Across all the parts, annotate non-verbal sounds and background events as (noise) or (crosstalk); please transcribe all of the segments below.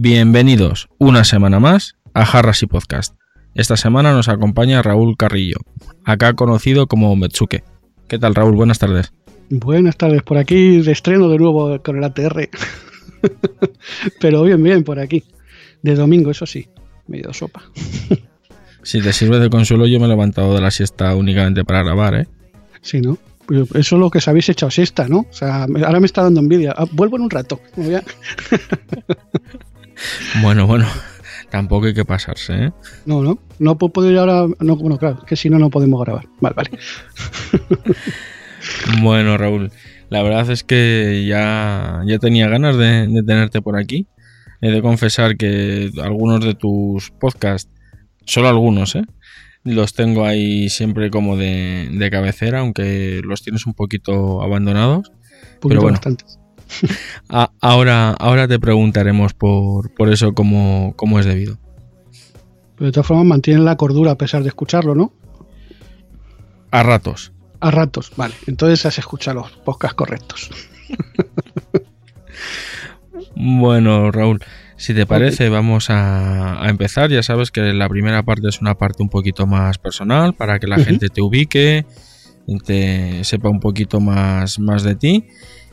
Bienvenidos una semana más a Jarras y Podcast. Esta semana nos acompaña Raúl Carrillo, acá conocido como Metsuke. ¿Qué tal Raúl? Buenas tardes. Buenas tardes, por aquí de estreno de nuevo con el ATR. (laughs) Pero bien, bien, por aquí. De domingo, eso sí, medio sopa. Si te sirve de consuelo, yo me he levantado de la siesta únicamente para grabar, ¿eh? Sí, ¿no? Eso es lo que os habéis echado siesta, ¿no? O sea, ahora me está dando envidia. Ah, vuelvo en un rato. (laughs) Bueno, bueno, (laughs) tampoco hay que pasarse, ¿eh? No, no, no puedo poder ir ahora. No, bueno, claro, que si no, no podemos grabar. Vale, vale. (laughs) Bueno, Raúl, la verdad es que ya, ya tenía ganas de, de tenerte por aquí. He de confesar que algunos de tus podcasts, solo algunos, ¿eh? Los tengo ahí siempre como de, de cabecera, aunque los tienes un poquito abandonados. Un poquito bueno. bastantes. A- (laughs) ahora, ahora te preguntaremos por, por eso cómo, cómo es debido. Pero de todas formas, mantienen la cordura a pesar de escucharlo, ¿no? A ratos. A ratos, vale. Entonces has escuchado los podcasts correctos. (laughs) Bueno, Raúl, si te parece, vamos a, a empezar. Ya sabes que la primera parte es una parte un poquito más personal para que la gente te ubique, te sepa un poquito más, más de ti.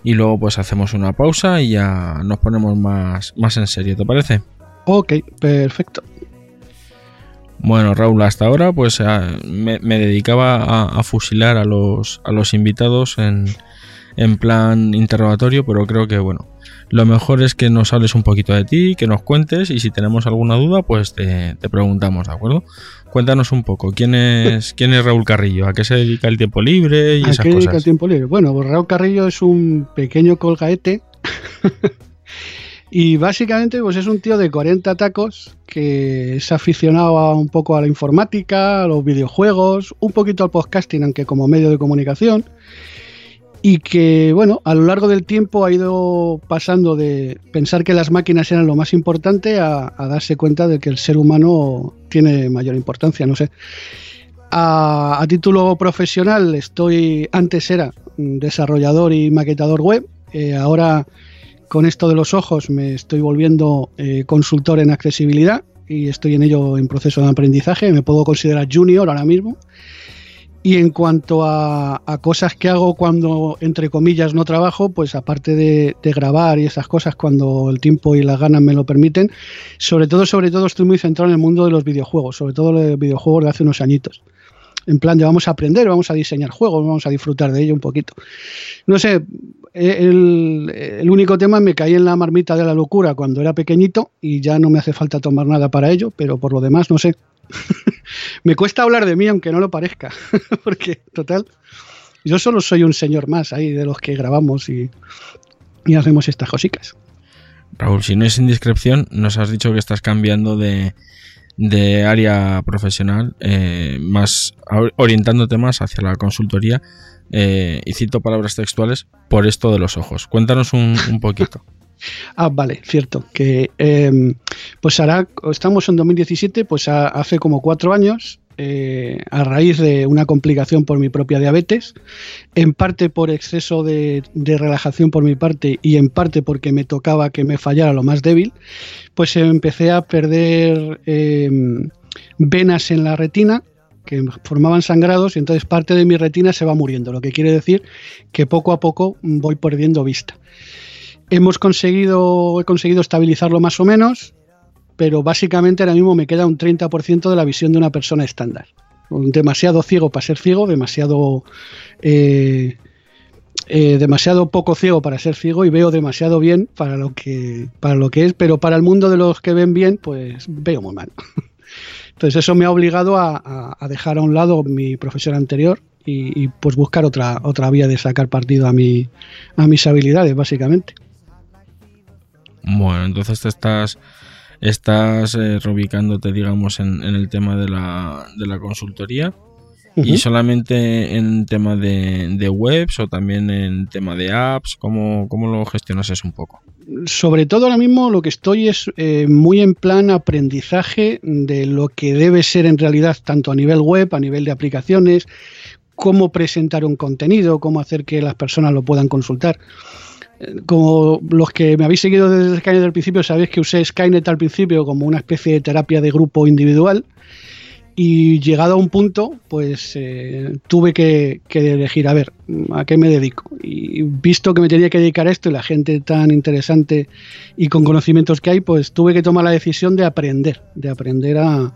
Y luego pues hacemos una pausa y ya nos ponemos más, más en serio, ¿te parece? Ok, perfecto. Bueno, Raúl, hasta ahora pues a- me, me dedicaba a, a fusilar a los, a los invitados en, en plan interrogatorio, pero creo que bueno, lo mejor es que nos hables un poquito de ti, que nos cuentes y si tenemos alguna duda pues te, te preguntamos, ¿de acuerdo? Cuéntanos un poco, ¿quién es, (laughs) quién es Raúl Carrillo? ¿A qué se dedica el tiempo libre y ¿A esas qué dedica el tiempo libre? Bueno, pues Raúl Carrillo es un pequeño colgaete. (laughs) y básicamente, pues es un tío de 40 tacos que es aficionado a un poco a la informática, a los videojuegos, un poquito al podcasting, aunque como medio de comunicación. Y que, bueno, a lo largo del tiempo ha ido pasando de pensar que las máquinas eran lo más importante a, a darse cuenta de que el ser humano tiene mayor importancia, no sé. A, a título profesional estoy, antes era desarrollador y maquetador web, eh, ahora con esto de los ojos me estoy volviendo eh, consultor en accesibilidad y estoy en ello en proceso de aprendizaje, me puedo considerar junior ahora mismo. Y en cuanto a, cosas que hago cuando, entre comillas, no trabajo, pues aparte de, de grabar y esas cosas cuando el tiempo y las ganas me lo permiten, sobre todo, sobre todo estoy muy centrado en el mundo de los videojuegos, sobre todo los videojuegos de hace unos añitos en plan de vamos a aprender, vamos a diseñar juegos, vamos a disfrutar de ello un poquito. No sé, eh, el, único tema me caí en la marmita de la locura cuando era pequeñito y ya no me hace falta tomar nada para ello, pero por lo demás no sé. (laughs) me cuesta hablar de mí aunque no lo parezca, (laughs) porque total, yo solo soy un señor más ahí de los que grabamos y, y hacemos estas cositas. Raúl, si no es indiscreción, nos has dicho que estás cambiando de, de área profesional, eh, más orientándote más hacia la consultoría. eh, y cito palabras textuales por esto de los ojos. Cuéntanos un, poquito. (laughs) Ah, vale, cierto. Que eh, pues hará, estamos en 2017, pues ha- hace como cuatro años, eh, a raíz de una complicación por mi propia diabetes, en parte por exceso de, relajación por mi parte y en parte porque me tocaba que me fallara lo más débil, pues empecé a perder eh, venas en la retina que formaban sangrados y entonces parte de mi retina se va muriendo, lo que quiere decir que poco a poco voy perdiendo vista. Hemos conseguido, he conseguido estabilizarlo más o menos, pero básicamente ahora mismo me queda un 30% de la visión de una persona estándar. Demasiado ciego para ser ciego, demasiado eh, eh, demasiado poco ciego para ser ciego y veo demasiado bien para lo que para lo que es, pero para el mundo de los que ven bien, pues veo muy mal. (laughs) Entonces eso me ha obligado a, dejar a un lado mi profesión anterior y, pues buscar otra, otra vía de sacar partido a, mi, a mis habilidades, básicamente. Bueno, entonces te estás, estás eh, reubicándote, digamos, en, el tema de la, de la consultoría. ¿Y solamente en tema de, webs o también en tema de apps? ¿Cómo, cómo lo gestionas eso un poco? sobre todo ahora mismo lo que estoy es eh, muy en plan aprendizaje de lo que debe ser en realidad tanto a nivel web, a nivel de aplicaciones, cómo presentar un contenido, cómo hacer que las personas lo puedan consultar. Como los que me habéis seguido desde Skynet al principio, sabéis que usé Skynet al principio como una especie de terapia de grupo individual y llegado a un punto, pues eh, tuve que, elegir, a ver, ¿a qué me dedico? Y visto que me tenía que dedicar a esto y la gente tan interesante y con conocimientos que hay, pues tuve que tomar la decisión de aprender, de aprender a,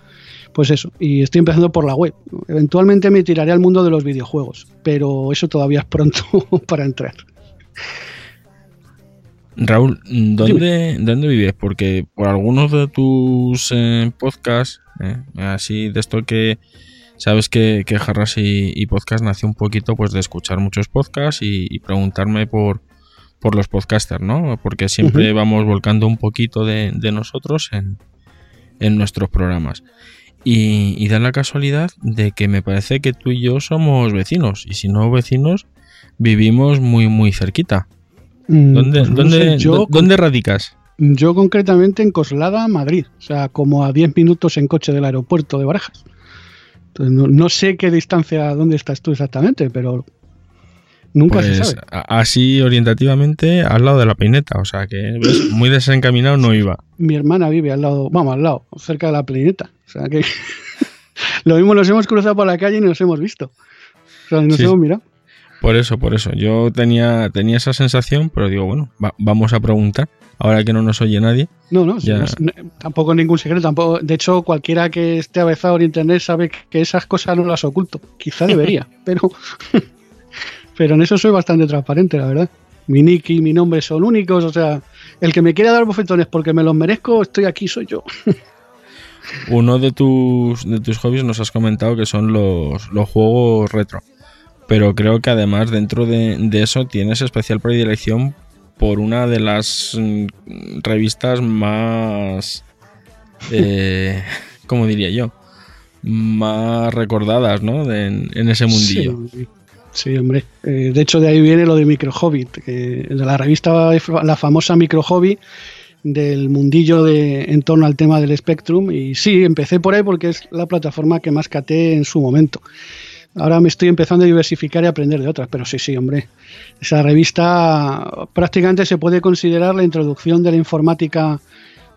pues eso, y estoy empezando por la web. Eventualmente me tiraré al mundo de los videojuegos, pero eso todavía es pronto (laughs) para entrar. Raúl, ¿dónde, ¿dónde vives? Porque por algunos de tus eh, podcasts ¿eh? Así de esto que sabes que, que Jarras y, Podcast nació un poquito pues de escuchar muchos podcasts y, preguntarme por, por los podcasters, ¿no? Porque siempre vamos volcando un poquito de, nosotros en, en, nuestros programas. Y, da la casualidad de que me parece que tú y yo somos vecinos. Y si no vecinos, vivimos muy, muy cerquita. Mm, ¿Dónde, pues ¿dónde, ¿dónde radicas? Yo concretamente en Coslada, Madrid, o sea, como a 10 minutos en coche del aeropuerto de Barajas. no, sé qué distancia, dónde estás tú exactamente, pero nunca se pues, sabe. Así orientativamente al lado de la peineta, o sea que muy desencaminado no iba. Mi hermana vive al lado, vamos, al lado, cerca de la peineta, o sea que (laughs) lo mismo nos hemos cruzado por la calle y nos hemos visto. O sea, nos hemos mirado. Por eso, por eso. Yo tenía, tenía esa sensación, pero digo, bueno, vamos a preguntar ahora que no nos oye nadie. No, no, tampoco ningún secreto. Tampoco, de hecho, cualquiera que esté avezado en internet sabe que esas cosas no las oculto. Quizá debería, (laughs) pero, (laughs) pero en eso soy bastante transparente, la verdad. Mi nick y mi nombre son únicos, o sea, el que me quiera dar bofetones porque me los merezco, estoy aquí, soy yo. (laughs) Uno de tus, de tus hobbies nos has comentado que son los, los juegos retro. Pero creo que además dentro de, de eso tienes especial predilección por una de las mm, revistas más, (laughs) eh, ¿cómo diría yo? Más recordadas, ¿no? en, ese mundillo. Sí, hombre. Eh, de hecho, de ahí viene lo de Micro Hobbit, que de la revista, la famosa Micro Hobby del mundillo de, en torno al tema del Spectrum. Y sí, empecé por ahí porque es la plataforma que más caté en su momento. Ahora me estoy empezando a diversificar y aprender de otras, pero sí, sí, hombre. Esa revista prácticamente se puede considerar la introducción de la informática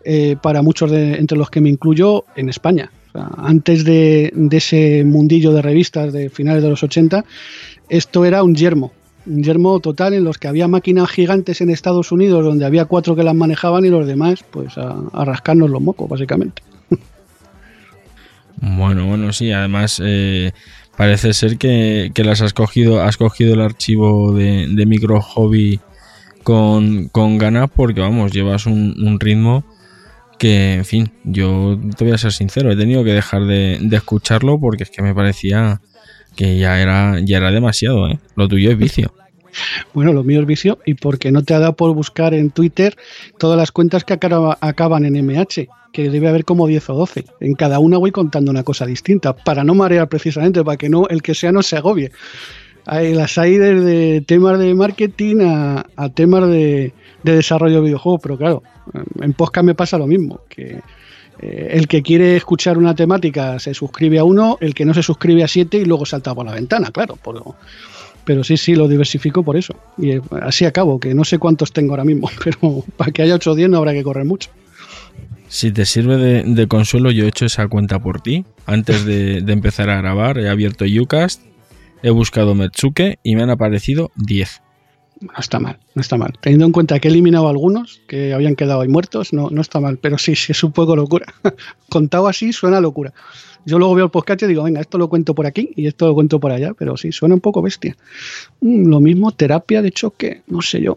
eh, para muchos de, entre los que me incluyo en España. antes de, ese mundillo de revistas de finales de los 80, esto era un yermo, un yermo total en los que había máquinas gigantes en Estados Unidos donde había cuatro que las manejaban y los demás pues a, rascarnos los mocos básicamente. Bueno, bueno, sí, además eh, Parece ser que, las has cogido, has cogido el archivo de, micro hobby con, con ganas porque vamos, llevas un, ritmo que, en fin, yo te voy a ser sincero, he tenido que dejar de, escucharlo porque es que me parecía que ya era, ya era demasiado, ¿eh? Lo tuyo es vicio. Bueno, lo mío es vicio y porque no te ha dado por buscar en Twitter todas las cuentas que acaban en MH que debe haber como 10 o 12. En cada una voy contando una cosa distinta, para no marear precisamente, para que no el que sea no se agobie. Hay, las hay desde temas de marketing a, temas de, desarrollo de videojuegos, pero claro, en podcast me pasa lo mismo, que eh, el que quiere escuchar una temática se suscribe a uno, el que no se suscribe a siete y luego salta por la ventana, claro. pero sí, sí, lo diversifico por eso. Y eh, así acabo, que no sé cuántos tengo ahora mismo, (laughs) pero para que haya 8 o 10 no habrá que correr mucho. Si te sirve de, consuelo, yo he hecho esa cuenta por ti. Antes de, empezar a grabar, he abierto Ucast, he buscado Metsuke y me han aparecido 10. No está mal, no está mal. Teniendo en cuenta que he eliminado algunos que habían quedado ahí muertos, no, no está mal. Pero sí, sí, es un poco locura. (laughs) Contado así suena locura. Yo luego veo el podcast y digo, venga, esto lo cuento por aquí y esto lo cuento por allá, pero sí, suena un poco bestia. Mm, lo mismo, terapia de choque, no sé yo.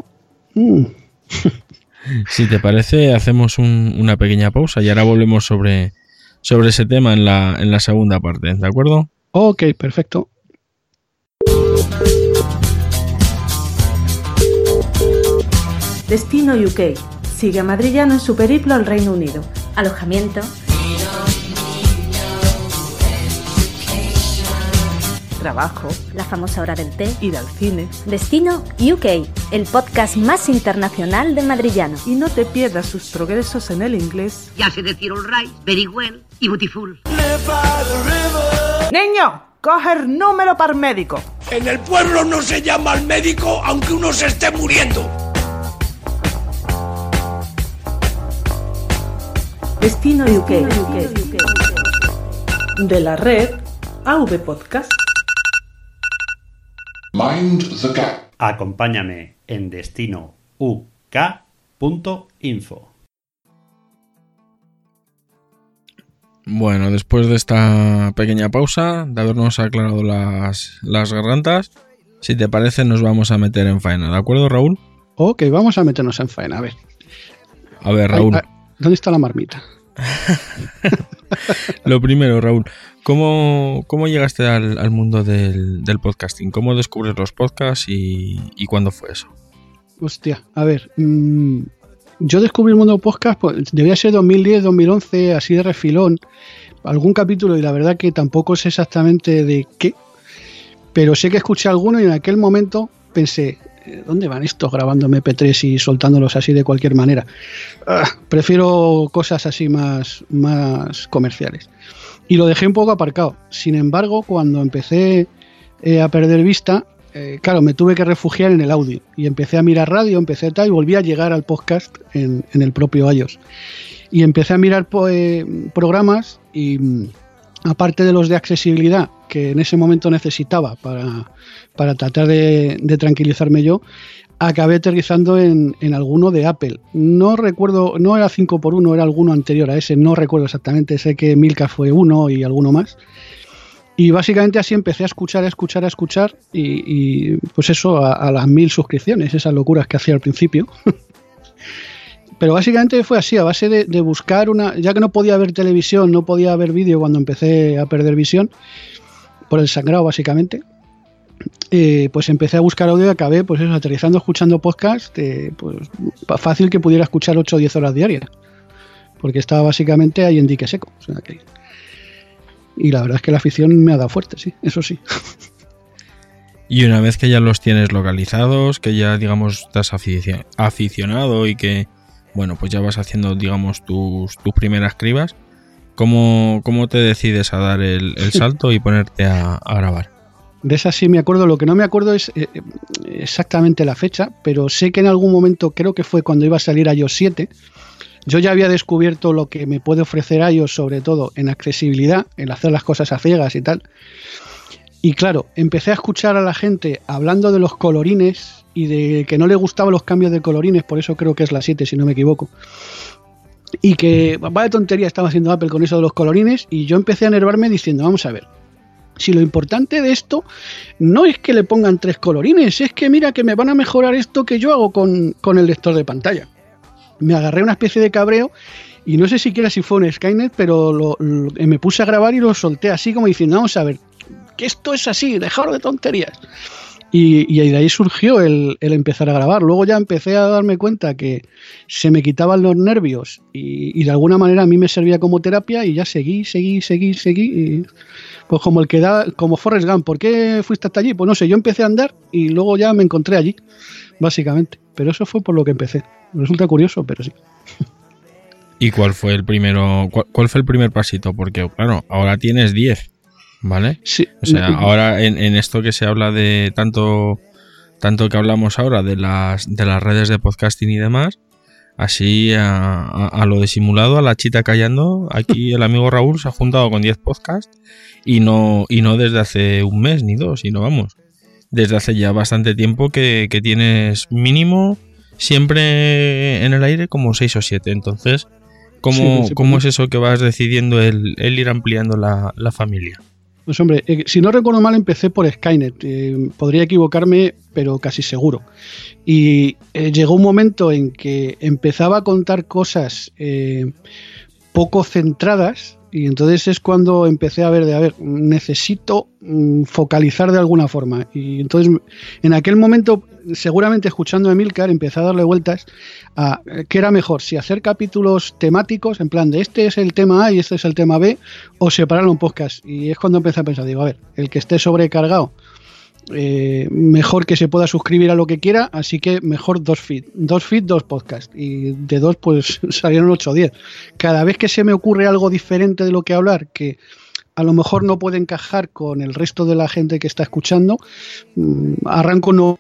Mm. (laughs) Si te parece, hacemos una pequeña pausa y ahora volvemos sobre, sobre ese tema en la, en la segunda parte, ¿de acuerdo? Ok, perfecto. Destino UK. Sigue a Madrillano en su periplo al Reino Unido. Alojamiento, Trabajo, la famosa hora del té. ir al cine. Destino UK, el podcast más internacional de Madrillano. Y no te pierdas sus progresos en el inglés. Ya sé decir all right, very well y beautiful. ¡Niño! Coge el número para médico. En el pueblo no se llama al médico aunque uno se esté muriendo. Destino UK. De la red AV Podcast. Mind the gap. Acompáñame en destino uk.info. Bueno, después de esta pequeña pausa, de habernos aclarado las, las gargantas, si te parece nos vamos a meter en faena, ¿de acuerdo Raúl? Ok, vamos a meternos en faena. A ver, A ver, Ay, Raúl. ay, ¿dónde está la marmita? (laughs) Lo primero, Raúl, ¿cómo, cómo llegaste al, mundo del, del podcasting? ¿Cómo descubres los podcasts y, cuándo fue eso? Hostia, a ver. mm, yo descubrí el mundo podcast, pues debía ser 2010, 2011, así de refilón. Algún capítulo, y la verdad que tampoco sé exactamente de qué. Pero sé que escuché alguno y en aquel momento pensé, ¿dónde van estos grabando MP3 y soltándolos así de cualquier manera? Ah, prefiero cosas así más, más comerciales. Y lo dejé un poco aparcado. Sin embargo, cuando empecé eh, a perder vista, eh, claro, me tuve que refugiar en el audio y empecé a mirar radio, empecé tal y volví a llegar al podcast en, en el propio iOS. Y empecé a mirar po- eh, programas y mm, aparte de los de accesibilidad que en ese momento necesitaba para, para tratar de, tranquilizarme yo, acabé aterrizando en, en alguno de Apple. No recuerdo, no era 5x1, era alguno anterior a ese, no recuerdo exactamente, sé que Milka fue uno y alguno más. Y básicamente así empecé a escuchar, a escuchar, a escuchar y, pues eso, a las mil suscripciones, esas locuras que hacía al principio. (laughs) Pero básicamente fue así, a base de, buscar una, ya que no podía ver televisión, no podía ver vídeo cuando empecé a perder visión, por el sangrado básicamente, eh, pues empecé a buscar audio y acabé pues eso, aterrizando escuchando podcast, eh, pues fácil que pudiera escuchar 8 o 10 horas diarias, porque estaba básicamente ahí en dique seco. y la verdad es que la afición me ha dado fuerte, sí, eso sí. Y una vez que ya los tienes localizados, que ya digamos estás afici- aficionado y que, bueno, pues ya vas haciendo, digamos, tus, tus primeras cribas, ¿cómo, cómo te decides a dar el, el salto y ponerte a, a grabar? De esa sí me acuerdo, lo que no me acuerdo es eh, eh, exactamente la fecha, pero sé que en algún momento, creo que fue cuando iba a salir iOS 7, yo ya había descubierto lo que me puede ofrecer iOS, sobre todo en accesibilidad, en hacer las cosas a ciegas y tal. Y claro, empecé a escuchar a la gente hablando de los colorines y de que no le gustaban los cambios de colorines, por eso creo que es la 7, si no me equivoco. Y que vaya tontería estaba haciendo Apple con eso de los colorines, y yo empecé a enervarme diciendo, vamos a ver, si lo importante de esto no es que le pongan tres colorines, es que mira que me van a mejorar esto que yo hago con, con el lector de pantalla. Me agarré una especie de cabreo y no sé siquiera si fue un Skynet, pero lo- lo- me puse a grabar y lo solté así como diciendo, vamos a ver, que esto es así, dejaros de tonterías. Y, de ahí surgió el, empezar a grabar. Luego ya empecé a darme cuenta que se me quitaban los nervios y, y de alguna manera a mí me servía como terapia y ya seguí, seguí, seguí, seguí. Pues como el que da, como Forrest Gump, ¿por qué fuiste hasta allí? Pues no sé, yo empecé a andar y luego ya me encontré allí, básicamente. Pero eso fue por lo que empecé. Resulta curioso, pero sí. (laughs) ¿Y cuál fue el primero, cuál, cuál fue el primer pasito? Porque, claro, ahora tienes 10, ¿vale? Sí, O sea, ahora en, en esto que se habla de tanto, tanto que hablamos ahora de las, de las redes de podcasting y demás, así a, a- a lo disimulado, a la chita callando, aquí (laughs) el amigo Raúl se ha juntado con 10 podcasts y no, y no desde hace un mes ni dos, sino vamos, desde hace ya bastante tiempo que, que tienes mínimo siempre en el aire como 6 o 7. Entonces, ¿cómo, Sí, sí, cómo es eso que vas decidiendo el, el ir ampliando la, la familia? Pues hombre, eh, si no recuerdo mal, empecé por Skynet. Eh, podría equivocarme, pero casi seguro. Y eh, llegó un momento en que empezaba a contar cosas poco centradas Y entonces es cuando empecé a ver de, a ver, necesito mm, focalizar de alguna forma. Y entonces en aquel momento, seguramente escuchando a Emilcar, empecé a darle vueltas a eh, qué era mejor, si hacer capítulos temáticos, en plan de este es el tema A y este es el tema B, o separarlo en podcast. Y es cuando empecé a pensar, digo, a ver, el que esté sobrecargado eh, mejor que se pueda suscribir a lo que quiera, así que mejor dos feed, dos feed, dos podcasts y de dos pues (laughs) salieron 8 o 10. Cada vez que se me ocurre algo diferente de lo que hablar, que a lo mejor no puede encajar con el resto de la gente que está escuchando, mm, arranco un nuevo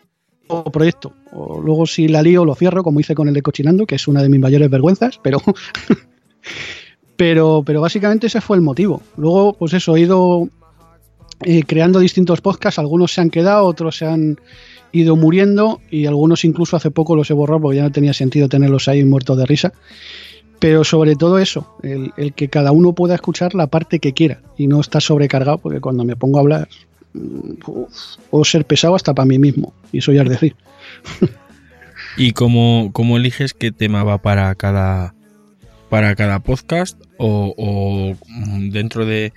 proyecto. O luego si la lío lo cierro, como hice con el de Cochinando, que es una de mis mayores vergüenzas, pero... (laughs) pero, pero básicamente ese fue el motivo. Luego, pues eso, he ido eh, creando distintos podcasts. Algunos se han quedado, otros se han ido muriendo y algunos incluso hace poco los he borrado porque ya no tenía sentido tenerlos ahí muertos de risa. Pero sobre todo eso, el, que cada uno pueda escuchar la parte que quiera y no estar sobrecargado porque cuando me pongo a hablar mm, puedo ser pesado hasta para mí mismo y eso ya es decir. (laughs) ¿Y cómo, cómo eliges qué tema va para cada, para cada podcast o mm, dentro de,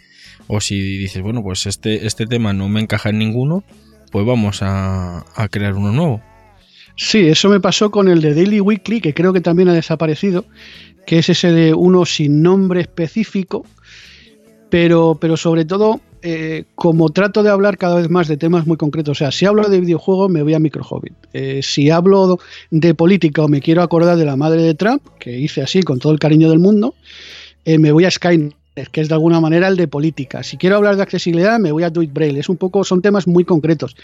o si dices, bueno, pues este, este tema no me encaja en ninguno, pues vamos a, crear uno nuevo. Sí, eso me pasó con el de Daily Weekly, que creo que también ha desaparecido, que es ese de uno sin nombre específico, pero, pero sobre todo, eh, como trato de hablar cada vez más de temas muy concretos, o sea, si hablo de videojuegos me voy a Micro Hobbit, eh, si hablo de política o me quiero acordar de la madre de Trump, que hice así con todo el cariño del mundo, eh, me voy a Skynet que es de alguna manera el de política. Si quiero hablar de accesibilidad, me voy a It Braille. Es un poco, son temas muy concretos.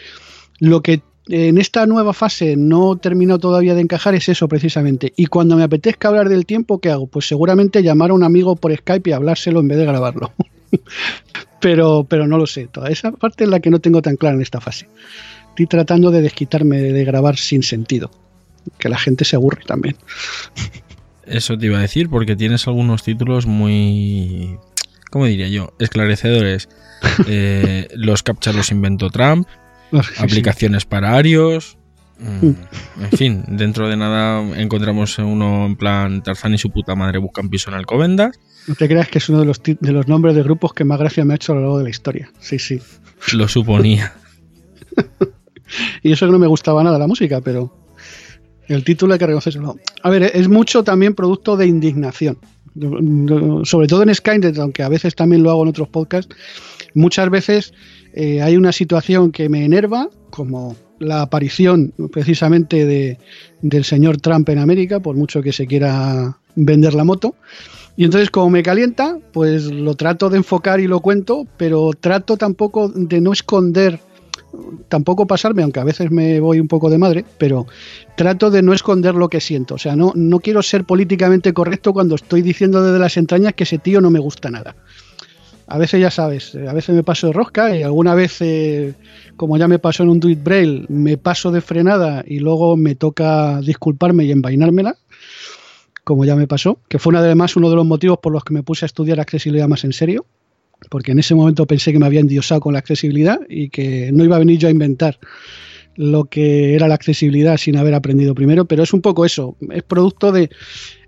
Lo que en esta nueva fase no termino todavía de encajar es eso precisamente. Y cuando me apetezca hablar del tiempo, ¿qué hago? Pues seguramente llamar a un amigo por Skype y hablárselo en vez de grabarlo. (laughs) pero, pero no lo sé. Toda esa parte es la que no tengo tan clara en esta fase. Estoy tratando de desquitarme de grabar sin sentido. Que la gente se aburre también. Eso te iba a decir, porque tienes algunos títulos muy. ¿Cómo diría yo? Esclarecedores. (laughs) Eh, los captcha los inventó Trump. aplicaciones para Arios. Mm, mm. en fin, dentro de nada encontramos uno en plan Tarzán y su puta madre buscan piso en Alcobendas. No te creas que es uno de los, de los nombres de grupos que más gracia me ha hecho a lo largo de la historia. Sí, sí. Lo suponía. (laughs) y eso que no me gustaba nada la música, pero el título hay que reconocerlo. A ver, es mucho también producto de indignación. Sobre todo en Skynet, aunque a veces también lo hago en otros podcasts, muchas veces eh, hay una situación que me enerva, como la aparición precisamente de, del señor Trump en América, por mucho que se quiera vender la moto. Y entonces, como me calienta, pues lo trato de enfocar y lo cuento, pero trato tampoco de no esconder tampoco pasarme, aunque a veces me voy un poco de madre, pero trato de no esconder lo que siento. O sea, no, no quiero ser políticamente correcto cuando estoy diciendo desde las entrañas que ese tío no me gusta nada. A veces ya sabes, a veces me paso de rosca y alguna vez, eh, como ya me pasó en un tweet braille, me paso de frenada y luego me toca disculparme y envainármela, como ya me pasó, que fue además uno de los motivos por los que me puse a estudiar accesibilidad más en serio porque en ese momento pensé que me había endiosado con la accesibilidad y que no iba a venir yo a inventar lo que era la accesibilidad sin haber aprendido primero, pero es un poco eso, es producto de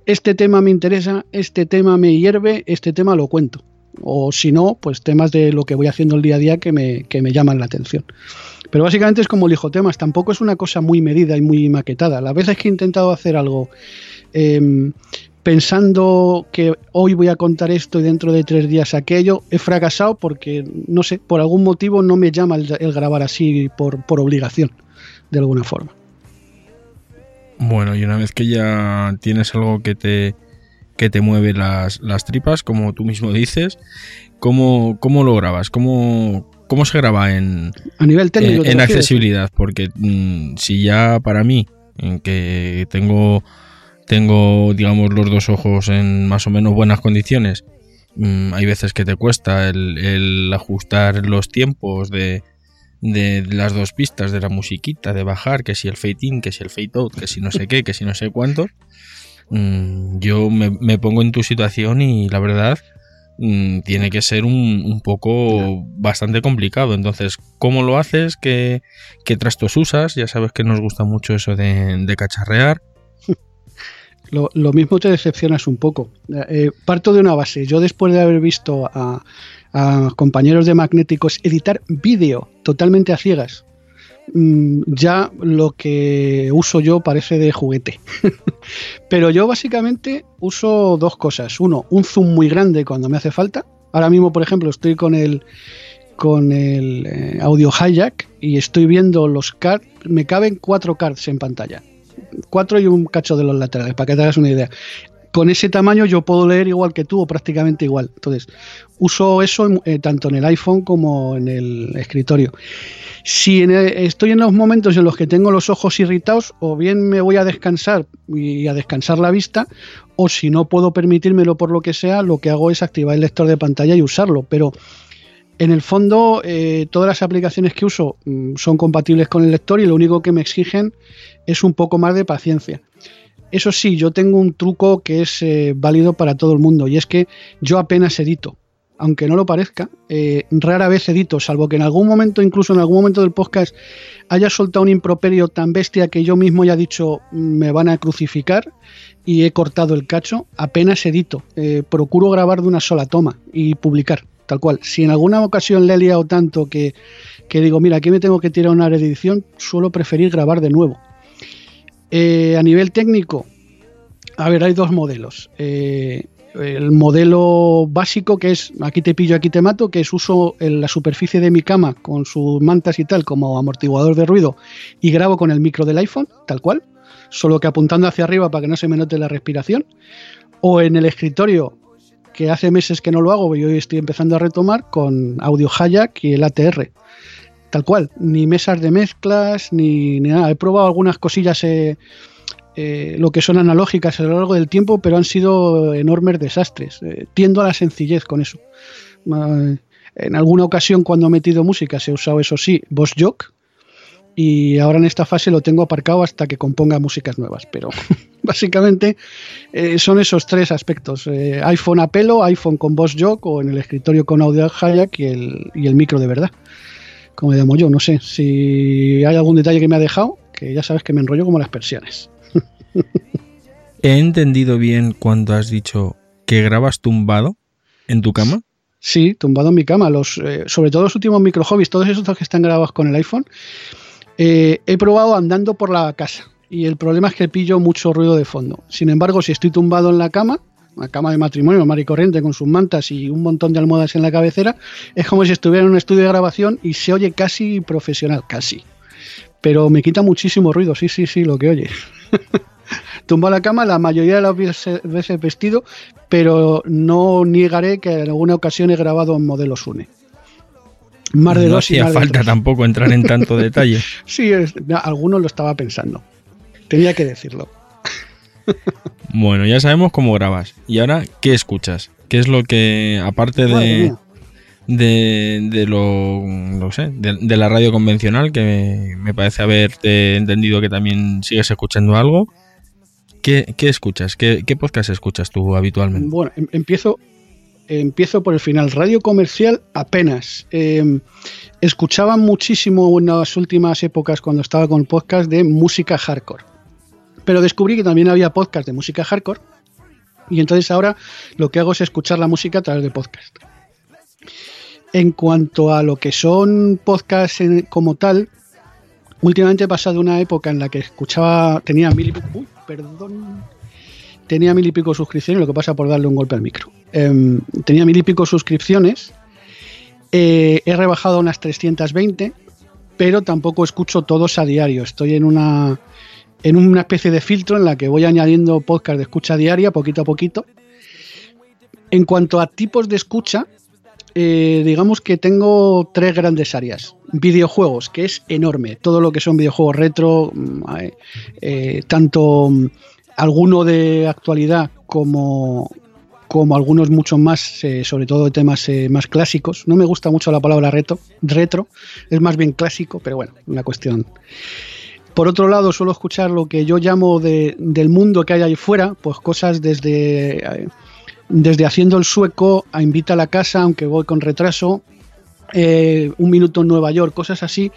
este tema me interesa, este tema me hierve, este tema lo cuento. O si no, pues temas de lo que voy haciendo el día a día que me, que me llaman la atención. Pero básicamente es como elijo temas, tampoco es una cosa muy medida y muy maquetada. Las veces que he intentado hacer algo em, pensando que hoy voy a contar esto y dentro de tres días aquello, he fracasado porque, no sé, por algún motivo no me llama el, grabar así por, obligación, de alguna forma. Bueno, y una vez que ya tienes algo que te, que te mueve las, tripas, como tú mismo dices, ¿cómo, cómo lo grabas? ¿Cómo, ¿Cómo se graba en, a nivel técnico, en, accesibilidad? Porque mm, si ya para mí, en que tengo tengo, digamos, los dos ojos en más o menos buenas condiciones, mm, hay veces que te cuesta el, ajustar los tiempos de, las dos pistas de la musiquita, de bajar, que si el fade in, que si el fade out, que si no sé qué, que si no sé cuánto. Mm, yo me, pongo en tu situación y la verdad mm, tiene que ser un, poco bastante complicado. Entonces, ¿cómo lo haces? ¿Qué, ¿Qué, trastos usas? Ya sabes que nos gusta mucho eso de cacharrear. Lo, mismo te decepcionas un poco. Eh, parto de una base. Yo después de haber visto a, a compañeros de magnéticos editar vídeo totalmente a ciegas, mm, ya lo que uso yo parece de juguete. (laughs) Pero yo básicamente uso dos cosas. Uno, un zoom muy grande cuando me hace falta. Ahora mismo, por ejemplo, estoy con el con el eh, audio hijack y estoy viendo los cards. Me caben cuatro cards en pantalla. Cuatro y un cacho de los laterales, para que te hagas una idea con ese tamaño yo puedo leer igual que tú o prácticamente igual. Entonces, uso eso eh, tanto en el iPhone como en el escritorio. Si estoy en los momentos en los que tengo los ojos irritados, o bien me voy a descansar y a descansar la vista, o si no puedo permitírmelo por lo que sea, lo que hago es activar el lector de pantalla y usarlo. Pero en el fondo, eh, todas las aplicaciones que uso mm, son compatibles con el lector y lo único que me exigen es un poco más de paciencia. Eso sí, yo tengo un truco que es eh, válido para todo el mundo y es que yo apenas edito. Aunque no lo parezca, eh, rara vez edito, salvo que en algún momento, incluso en algún momento del podcast, haya soltado un improperio tan bestia que yo mismo haya dicho me van a crucificar y he cortado el cacho, apenas edito. Eh, procuro grabar de una sola toma y publicar, tal cual. Si en alguna ocasión le he liado tanto que, que digo, mira, aquí me tengo que tirar una edición, suelo preferir grabar de nuevo eh, a nivel técnico, a ver, hay dos modelos. Eh, el modelo básico que es aquí te pillo, aquí te mato, que es uso en la superficie de mi cama con sus mantas y tal como amortiguador de ruido y grabo con el micro del iPhone, tal cual, solo que apuntando hacia arriba para que no se me note la respiración. O en el escritorio, que hace meses que no lo hago y hoy estoy empezando a retomar con Audio Hayak y el ATR tal cual, ni mesas de mezclas, ni, nada. He probado algunas cosillas, eh, eh, lo que son analógicas a lo largo del tiempo, pero han sido enormes desastres. Eh, tiendo a la sencillez con eso. en alguna ocasión cuando he metido música se ha usado, eso sí, Boss Jock, y ahora en esta fase lo tengo aparcado hasta que componga músicas nuevas. Pero (laughs) básicamente son esos tres aspectos: iPhone a pelo, iPhone con Boss Jock o en el escritorio con Audio Hayak y el, y el micro de verdad como llamo yo, no sé. Si hay algún detalle que me ha dejado, que ya sabes que me enrollo como las persianas. (laughs) He entendido bien cuando has dicho que grabas tumbado en tu cama. Sí, tumbado en mi cama. Los, eh, sobre todo los últimos micro hobbies, todos esos que están grabados con el iPhone, eh, he probado andando por la casa. Y el problema es que pillo mucho ruido de fondo. Sin embargo, si estoy tumbado en la cama, una cama de matrimonio, mar y corriente, con sus mantas y un montón de almohadas en la cabecera, es como si estuviera en un estudio de grabación y se oye casi profesional, casi. Pero me quita muchísimo ruido, sí, sí, sí, lo que oye. (laughs) Tumbo a la cama la mayoría de las veces vestido, pero no niegaré que en alguna ocasión he grabado en modelos UNE. Más de no hacía falta tampoco entrar en tanto (laughs) detalle. sí, algunos lo estaba pensando. Tenía que decirlo. (laughs) Bueno, ya sabemos cómo grabas. ¿Y ahora qué escuchas? ¿Qué es lo que, aparte de, de, lo, no sé, de, la radio convencional, que me parece haberte entendido que también sigues escuchando algo, ¿qué, escuchas? ¿Qué, podcast escuchas tú habitualmente? Bueno, em, empiezo, empiezo por el final. Radio comercial apenas. Em, escuchaba muchísimo en las últimas épocas cuando estaba con el podcast de música hardcore pero descubrí que también había podcast de música hardcore. Y entonces ahora lo que hago es escuchar la música a través de podcast. En cuanto a lo que son podcasts como tal, últimamente he pasado una época en la que escuchaba, tenía mil y pico, uy, perdón, tenía mil y pico suscripciones, lo que pasa por darle un golpe al micro. Em, tenía mil y pico suscripciones, eh, he rebajado unas 320, pero tampoco escucho todos a diario. Estoy en una en una especie de filtro en la que voy añadiendo podcast de escucha diaria poquito a poquito. En cuanto a tipos de escucha, eh, digamos que tengo tres grandes áreas. Videojuegos, que es enorme. Todo lo que son videojuegos retro, mm, eh, tanto mm, alguno de actualidad como, como algunos muchos más, eh, sobre todo de temas más clásicos. No me gusta mucho la palabra retro, retro, es más bien clásico, pero bueno, una cuestión. Por otro lado, suelo escuchar lo que yo llamo del mundo que hay ahí fuera, pues cosas desde, eh, desde haciendo el sueco a invita a la casa, aunque voy con retraso, eh, un minuto en Nueva York, cosas así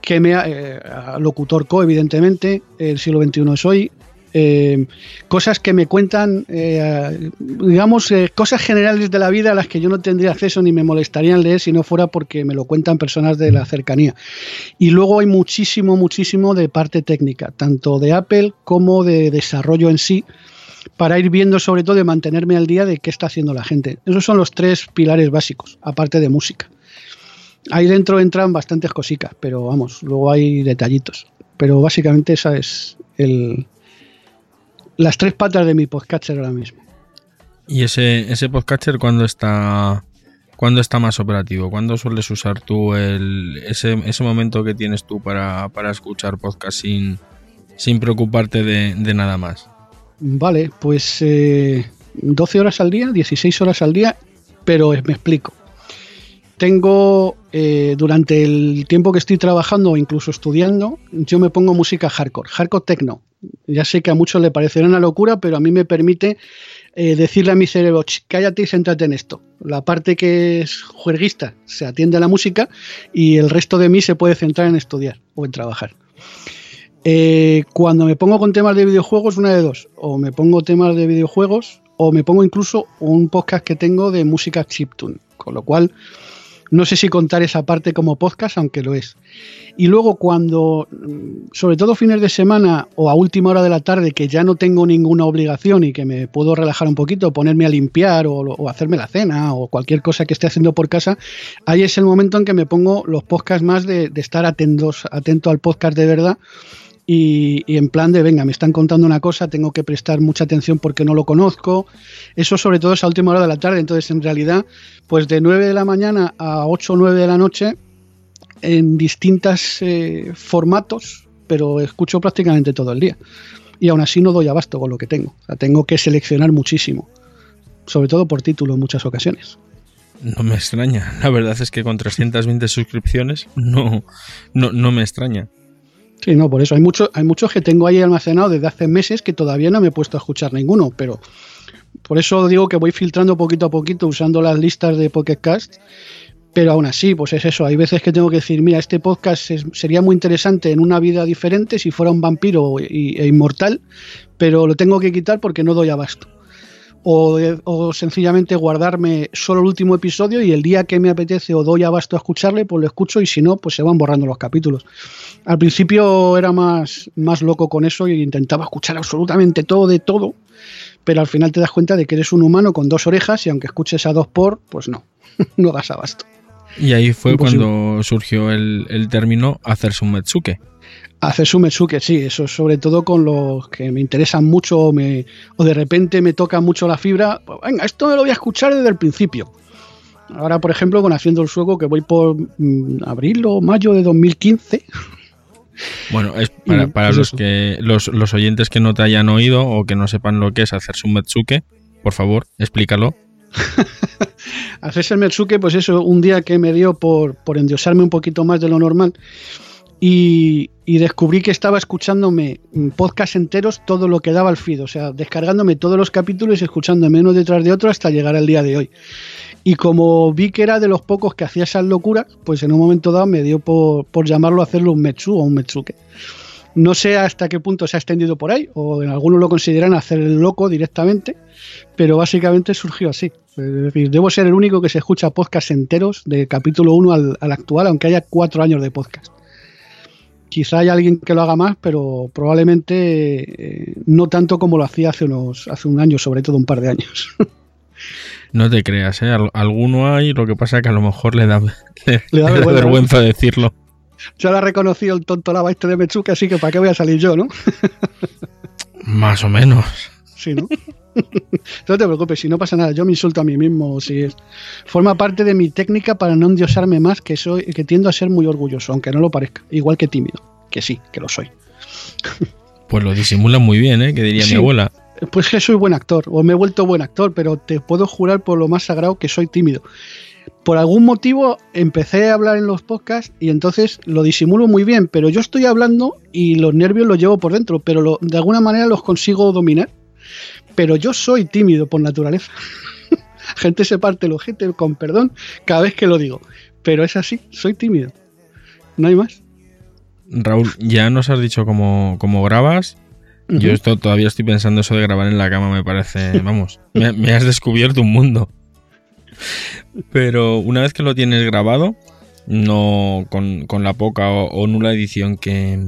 que me eh, locutor evidentemente el siglo XXI es hoy eh, cosas que me cuentan, eh, digamos, eh, cosas generales de la vida a las que yo no tendría acceso ni me molestarían leer si no fuera porque me lo cuentan personas de la cercanía. Y luego hay muchísimo, muchísimo de parte técnica, tanto de Apple como de desarrollo en sí para ir viendo sobre todo de mantenerme al día de qué está haciendo la gente. Esos son los tres pilares básicos, aparte de música. Ahí dentro entran bastantes cositas, pero vamos, luego hay detallitos. Pero básicamente esa es el, las tres patas de mi podcatcher ahora mismo. ¿Y ese, ese podcatcher cuándo está, cuándo está más operativo? ¿Cuándo sueles usar tú el, ese, ese momento que tienes tú para, para escuchar podcast sin, sin preocuparte de, de nada más? Vale, pues eh, 12 horas al día, 16 horas al día, pero me explico. Tengo, eh, durante el tiempo que estoy trabajando o incluso estudiando, yo me pongo música hardcore, hardcore techno. Ya sé que a muchos le parecerá una locura, pero a mí me permite eh, decirle a mi cerebro, "Ch, cállate y céntrate en esto. La parte que es juerguista se atiende a la música y el resto de mí se puede centrar en estudiar o en trabajar. Eh, cuando me pongo con temas de videojuegos, una de dos. O me pongo temas de videojuegos o me pongo incluso un podcast que tengo de música chiptune. Con lo cual, no sé si contar esa parte como podcast, aunque lo es. Y luego cuando, mm, sobre todo fines de semana o a última hora de la tarde, que ya no tengo ninguna obligación y que me puedo relajar un poquito, ponerme a limpiar o, hacerme la cena o cualquier cosa que esté haciendo por casa, ahí es el momento en que me pongo los podcasts más de, de estar atentos, atento al podcast de verdad y, en plan de, venga, me están contando una cosa, tengo que prestar mucha atención porque no lo conozco. Eso sobre todo es a última hora de la tarde. Entonces, en realidad, pues de 9 de la mañana a 8 o 9 de la noche, en distintos eh, formatos, pero escucho prácticamente todo el día. Y aún así no doy abasto con lo que tengo. Tengo que seleccionar muchísimo. Sobre todo por título en muchas ocasiones. No me extraña. La verdad es que con 320 suscripciones no, no, no me extraña. Sí, no, por eso hay, mucho, hay muchos que tengo ahí almacenados desde hace meses que todavía no me he puesto a escuchar ninguno, pero por eso digo que voy filtrando poquito a poquito usando las listas de Pocket Cast, pero aún así, pues es eso, hay veces que tengo que decir, mira, este podcast sería muy interesante en una vida diferente si fuera un vampiro e inmortal, pero lo tengo que quitar porque no doy abasto. O, o, sencillamente guardarme solo el último episodio y el día que me apetece o doy abasto a escucharle, pues lo escucho y si no, pues se van borrando los capítulos. Al principio era más, más loco con eso y intentaba escuchar absolutamente todo de todo, pero al final te das cuenta de que eres un humano con dos orejas y aunque escuches a dos por, pues no, (laughs) no das abasto. Y ahí fue Imposible. cuando surgió el, el término hacer su Metsuke. Hacer su Metsuke, sí, eso sobre todo con los que me interesan mucho o, me, o de repente me toca mucho la fibra. Pues venga, esto me lo voy a escuchar desde el principio. Ahora, por ejemplo, con Haciendo el Sueco, que voy por mmm, abril o mayo de 2015. (laughs) Bueno, es para, para es los que los, los, oyentes que no te hayan oído o que no sepan lo que es hacerse un Metsuke, por favor, explícalo. (laughs) hacerse el Metsuke, pues eso, un día que me dio por, por endiosarme un poquito más de lo normal y, descubrí que estaba escuchándome podcast enteros todo lo que daba al feed, o sea, descargándome todos los capítulos y escuchándome uno detrás de otro hasta llegar al día de hoy. Y como vi que era de los pocos que hacía esas locuras, pues en un momento dado me dio por, por llamarlo a hacerlo un Metsu o un Metsuke. No sé hasta qué punto se ha extendido por ahí, o en algunos lo consideran hacer el loco directamente, pero básicamente surgió así. Es decir, debo ser el único que se escucha podcast enteros de capítulo 1 al, al actual, aunque haya cuatro años de podcast. Quizá hay alguien que lo haga más, pero probablemente eh, no tanto como lo hacía hace, unos, hace un año, sobre todo un par de años. (laughs) No te creas, ¿eh? Alguno hay, lo que pasa es que a lo mejor le da, (laughs) le, le da, le da vergüenza decirlo. Ya lo ha reconocido el tonto lava este de Metsuke, así que ¿para qué voy a salir yo, no? (laughs) Más o menos. Sí, ¿no? (laughs) no te preocupes, si no pasa nada, yo me insulto a mí mismo. Si es, forma parte de mi técnica para no endiosarme más, que soy, que tiendo a ser muy orgulloso, aunque no lo parezca. Igual que tímido, que sí, que lo soy. (laughs) Pues lo disimula muy bien, ¿eh? Que diría Sí. mi abuela. Pues que soy buen actor, o me he vuelto buen actor, pero te puedo jurar por lo más sagrado que soy tímido. Por algún motivo empecé a hablar en los podcasts y entonces lo disimulo muy bien, pero yo estoy hablando y los nervios los llevo por dentro, pero lo- de alguna manera los consigo dominar. Pero yo soy tímido por naturaleza. (laughs) Gente se parte el ojete, con perdón, cada vez que lo digo. Pero es así, soy tímido. No hay más. Raúl, ya nos has dicho cómo, cómo grabas, Yo esto todavía estoy pensando eso de grabar en la cama, me parece, (laughs) vamos, me, me has descubierto un mundo. Pero una vez que lo tienes grabado, no con, con la poca o, o nula edición que,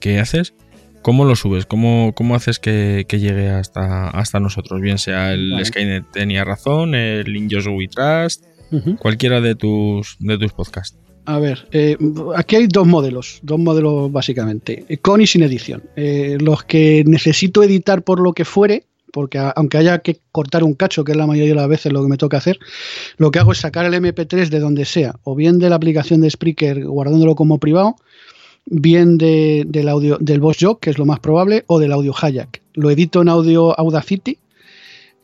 que haces, ¿cómo lo subes? ¿Cómo, cómo haces que, que llegue hasta, hasta nosotros? Bien sea el Vale. Skynet tenía razón, el Injust We Trust, cualquiera de tus, de tus podcasts. A ver, eh, aquí hay dos modelos, dos modelos básicamente, con y sin edición. Eh, los que necesito editar por lo que fuere, porque a- aunque haya que cortar un cacho, que es la mayoría de las veces lo que me toca hacer, lo que hago es sacar el MP3 de donde sea, o bien de la aplicación de Spreaker guardándolo como privado, bien de- del audio del Boss Jog, que es lo más probable, o del audio Hayak. Lo edito en audio Audacity,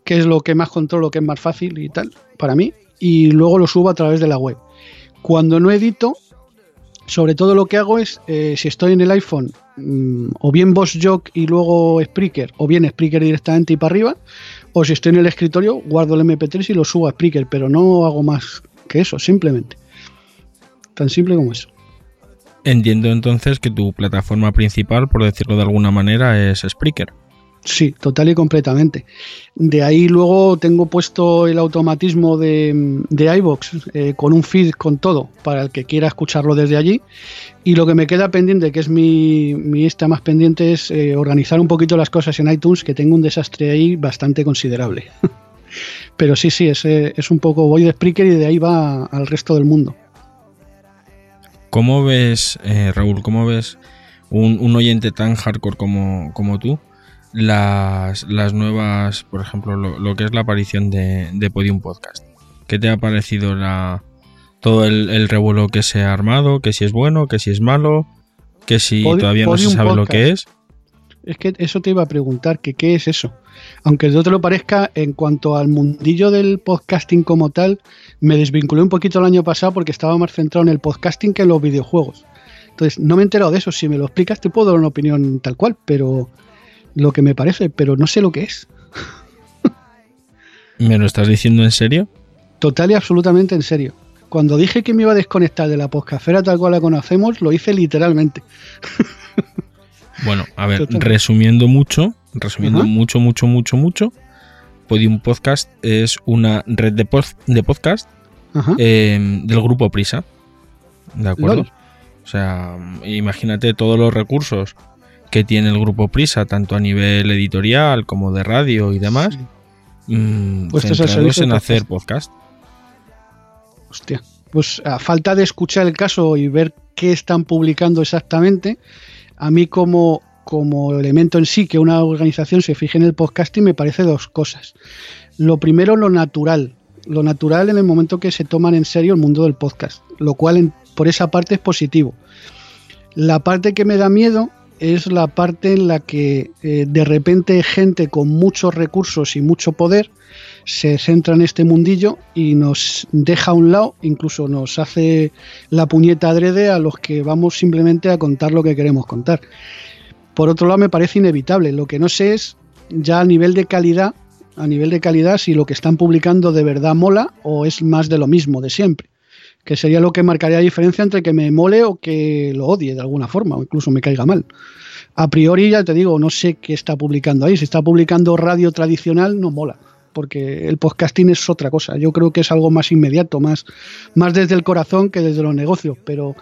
que es lo que más controlo, que es más fácil y tal para mí, y luego lo subo a través de la web. Cuando no edito, sobre todo lo que hago es, eh, si estoy en el iPhone, mm, o bien Boss Jog y luego Spreaker, o bien Spreaker directamente y para arriba, o si estoy en el escritorio, guardo el MP3 y lo subo a Spreaker, pero no hago más que eso, simplemente. Tan simple como eso. Entiendo entonces que tu plataforma principal, por decirlo de alguna manera, es Spreaker. Sí, total y completamente. De ahí luego tengo puesto el automatismo de, de iVoox eh, con un feed con todo para el que quiera escucharlo desde allí. Y lo que me queda pendiente, que es mi, mi esta más pendiente, es eh, organizar un poquito las cosas en iTunes, que tengo un desastre ahí bastante considerable. (laughs) Pero sí, sí, es, eh, es un poco, voy de Spreaker y de ahí va al resto del mundo. ¿Cómo ves, eh, Raúl, cómo ves un, un oyente tan hardcore como, como tú? Las, las nuevas, por ejemplo, lo, lo que es la aparición de, de Podium Podcast. ¿Qué te ha parecido la, todo el, el revuelo que se ha armado? Que si es bueno, que si es malo, que si todavía no se sabe lo que es. Es que eso te iba a preguntar, que qué es eso. Aunque no te lo parezca, en cuanto al mundillo del podcasting como tal, me desvinculé un poquito el año pasado porque estaba más centrado en el podcasting que en los videojuegos. Entonces, no me he enterado de eso. Si me lo explicas, te puedo dar una opinión tal cual, pero lo que me parece, pero no sé lo que es. (laughs) ¿Me lo estás diciendo en serio? Total y absolutamente en serio. Cuando dije que me iba a desconectar de la podcastfera tal cual la conocemos, lo hice literalmente. (laughs) Bueno, a ver, Total. resumiendo mucho, resumiendo mucho, mucho, mucho, mucho, Podium Podcast es una red de, pod- de podcast eh, del grupo Prisa. ¿De acuerdo? Lol. O sea, imagínate todos los recursos que tiene el grupo Prisa, tanto a nivel editorial como de radio y demás, Sí. mm, Puestos al centrados en hacer podcast. Hostia. Pues a falta de escuchar el caso y ver qué están publicando exactamente, a mí como, como elemento en sí que una organización se fije en el podcasting me parece dos cosas. Lo primero, lo natural. Lo natural en el momento que se toman en serio el mundo del podcast, lo cual por esa parte es positivo. La parte que me da miedo es la parte en la que eh, de repente gente con muchos recursos y mucho poder se centra en este mundillo y nos deja a un lado, incluso nos hace la puñeta adrede a los que vamos simplemente a contar lo que queremos contar. Por otro lado, me parece inevitable. Lo que no sé es ya a nivel de calidad, a nivel de calidad, si lo que están publicando de verdad mola o es más de lo mismo, de siempre. Que sería lo que marcaría la diferencia entre que me mole o que lo odie de alguna forma, o incluso me caiga mal. A priori, ya te digo, no sé qué está publicando ahí. Si está publicando radio tradicional, no mola porque el podcasting es otra cosa. Yo creo que es algo más inmediato, más, más desde el corazón que desde los negocios, pero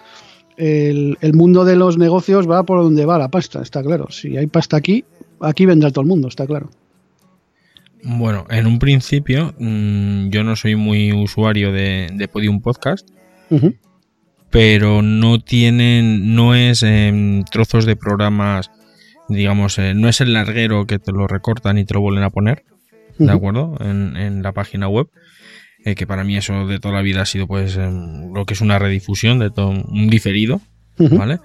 el, el mundo de los negocios va por donde va la pasta, está claro. Si hay pasta aquí, aquí vendrá todo el mundo, está claro. Bueno, en un principio, mm, yo no soy muy usuario de, de Podium Podcast, pero no tienen, no es em, trozos de programas, digamos, eh, no es el larguero que te lo recortan y te lo vuelven a poner, ¿de acuerdo? En, en la página web, eh, que para mí eso de toda la vida ha sido pues em, lo que es una redifusión, de todo un diferido. ¿vale?